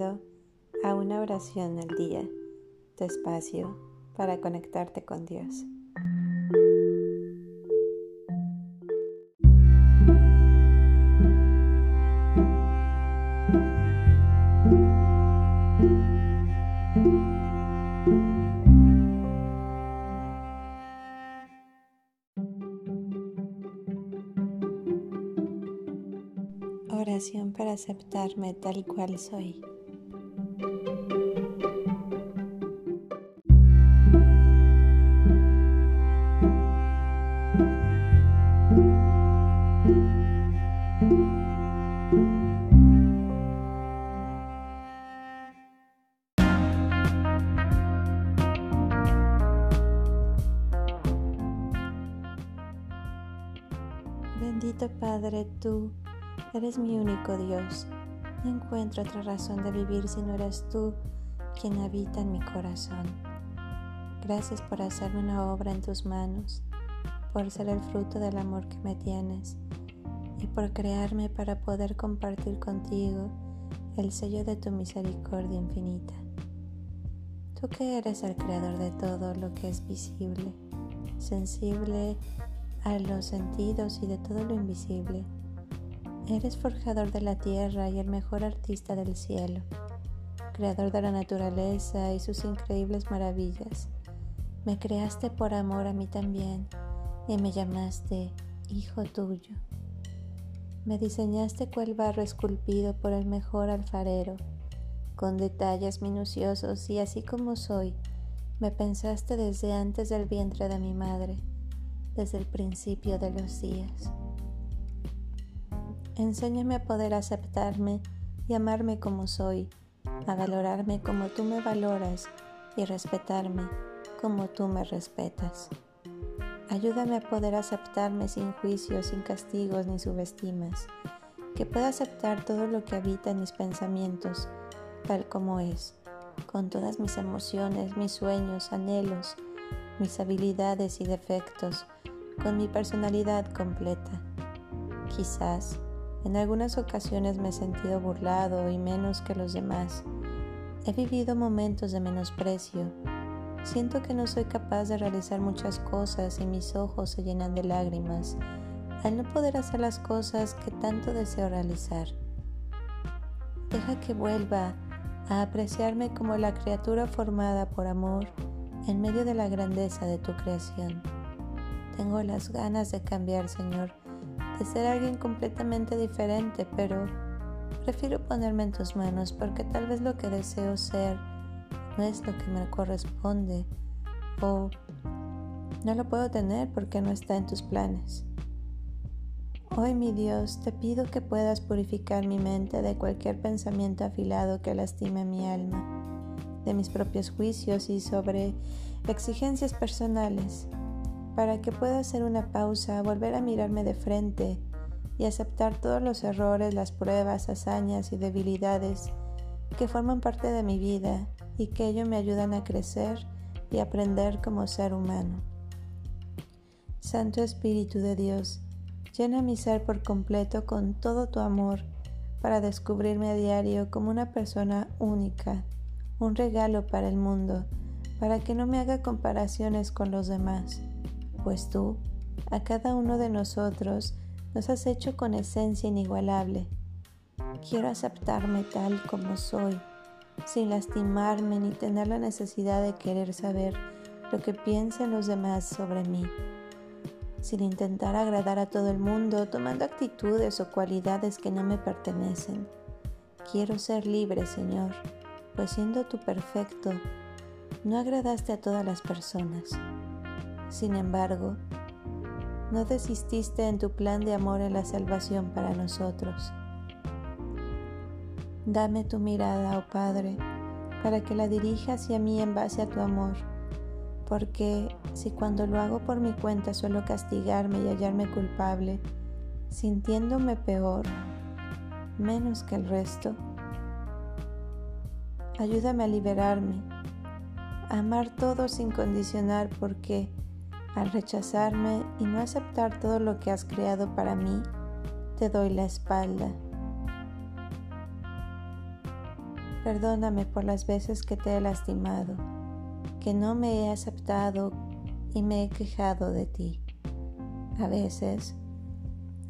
A una oración al día, tu espacio para conectarte con Dios. Oración para aceptarme tal cual soy. Padre, tú Eres mi único Dios. No encuentro otra razón de vivir si no eres tú quien habita en mi corazón. Gracias por hacerme una obra en tus manos, por ser el fruto del amor que me tienes y por crearme para poder compartir contigo el sello de tu misericordia infinita. Tú que eres el creador de todo lo que es visible, sensible a los sentidos y de todo lo invisible Eres forjador de la tierra y el mejor artista del cielo, creador de la naturaleza y sus increíbles maravillas. Me creaste por amor a mí también y me llamaste hijo tuyo. Me diseñaste cual barro esculpido por el mejor alfarero, con detalles minuciosos y así como soy, me pensaste desde antes del vientre de mi madre, desde el principio de los días. Enséñame a poder aceptarme y amarme como soy, a valorarme como tú me valoras y respetarme como tú me respetas. Ayúdame a poder aceptarme sin juicios, sin castigos ni subestimas, que pueda aceptar todo lo que habita en mis pensamientos, tal como es, con todas mis emociones, mis sueños, anhelos, mis habilidades y defectos, con mi personalidad completa. Quizás en algunas ocasiones me he sentido burlado y menos que los demás. He vivido momentos de menosprecio. Siento que no soy capaz de realizar muchas cosas y mis ojos se llenan de lágrimas al no poder hacer las cosas que tanto deseo realizar. Deja que vuelva a apreciarme como la criatura formada por amor en medio de la grandeza de tu creación. Tengo las ganas de cambiar, Señor, de ser alguien completamente diferente, pero prefiero ponerme en tus manos porque tal vez lo que deseo ser no es lo que me corresponde o no lo puedo tener porque no está en tus planes. Hoy, mi Dios, te pido que puedas purificar mi mente de cualquier pensamiento afilado que lastime mi alma, de mis propios juicios y sobre exigencias personales para que pueda hacer una pausa, volver a mirarme de frente y aceptar todos los errores, las pruebas, hazañas y debilidades que forman parte de mi vida y que ello me ayudan a crecer y aprender como ser humano. Santo Espíritu de Dios, llena mi ser por completo con todo tu amor para descubrirme a diario como una persona única, un regalo para el mundo, para que no me haga comparaciones con los demás pues tú, a cada uno de nosotros, nos has hecho con esencia inigualable. Quiero aceptarme tal como soy, sin lastimarme ni tener la necesidad de querer saber lo que piensan los demás sobre mí, sin intentar agradar a todo el mundo tomando actitudes o cualidades que no me pertenecen. Quiero ser libre, Señor, pues siendo tú perfecto, no agradaste a todas las personas. Sin embargo, no desististe en tu plan de amor en la salvación para nosotros. Dame tu mirada, oh Padre, para que la dirija hacia mí en base a tu amor, porque si cuando lo hago por mi cuenta suelo castigarme y hallarme culpable, sintiéndome peor, menos que el resto, ayúdame a liberarme, a amar todo sin condicionar porque al rechazarme y no aceptar todo lo que has creado para mí, te doy la espalda. Perdóname por las veces que te he lastimado, que no me he aceptado y me he quejado de ti. A veces,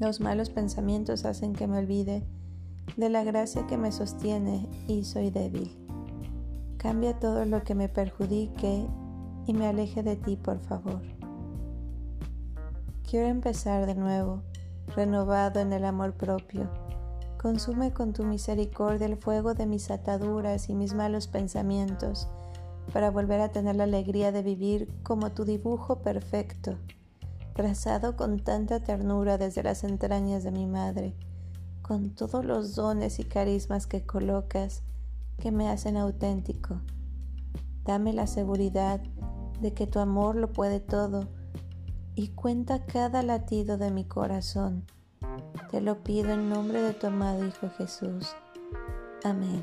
los malos pensamientos hacen que me olvide de la gracia que me sostiene y soy débil. Cambia todo lo que me perjudique y me aleje de ti, por favor. Quiero empezar de nuevo, renovado en el amor propio. Consume con tu misericordia el fuego de mis ataduras y mis malos pensamientos, para volver a tener la alegría de vivir como tu dibujo perfecto, trazado con tanta ternura desde las entrañas de mi madre, con todos los dones y carismas que colocas que me hacen auténtico. Dame la seguridad de que tu amor lo puede todo y cuenta cada latido de mi corazón. Te lo pido en nombre de tu amado Hijo Jesús. Amén.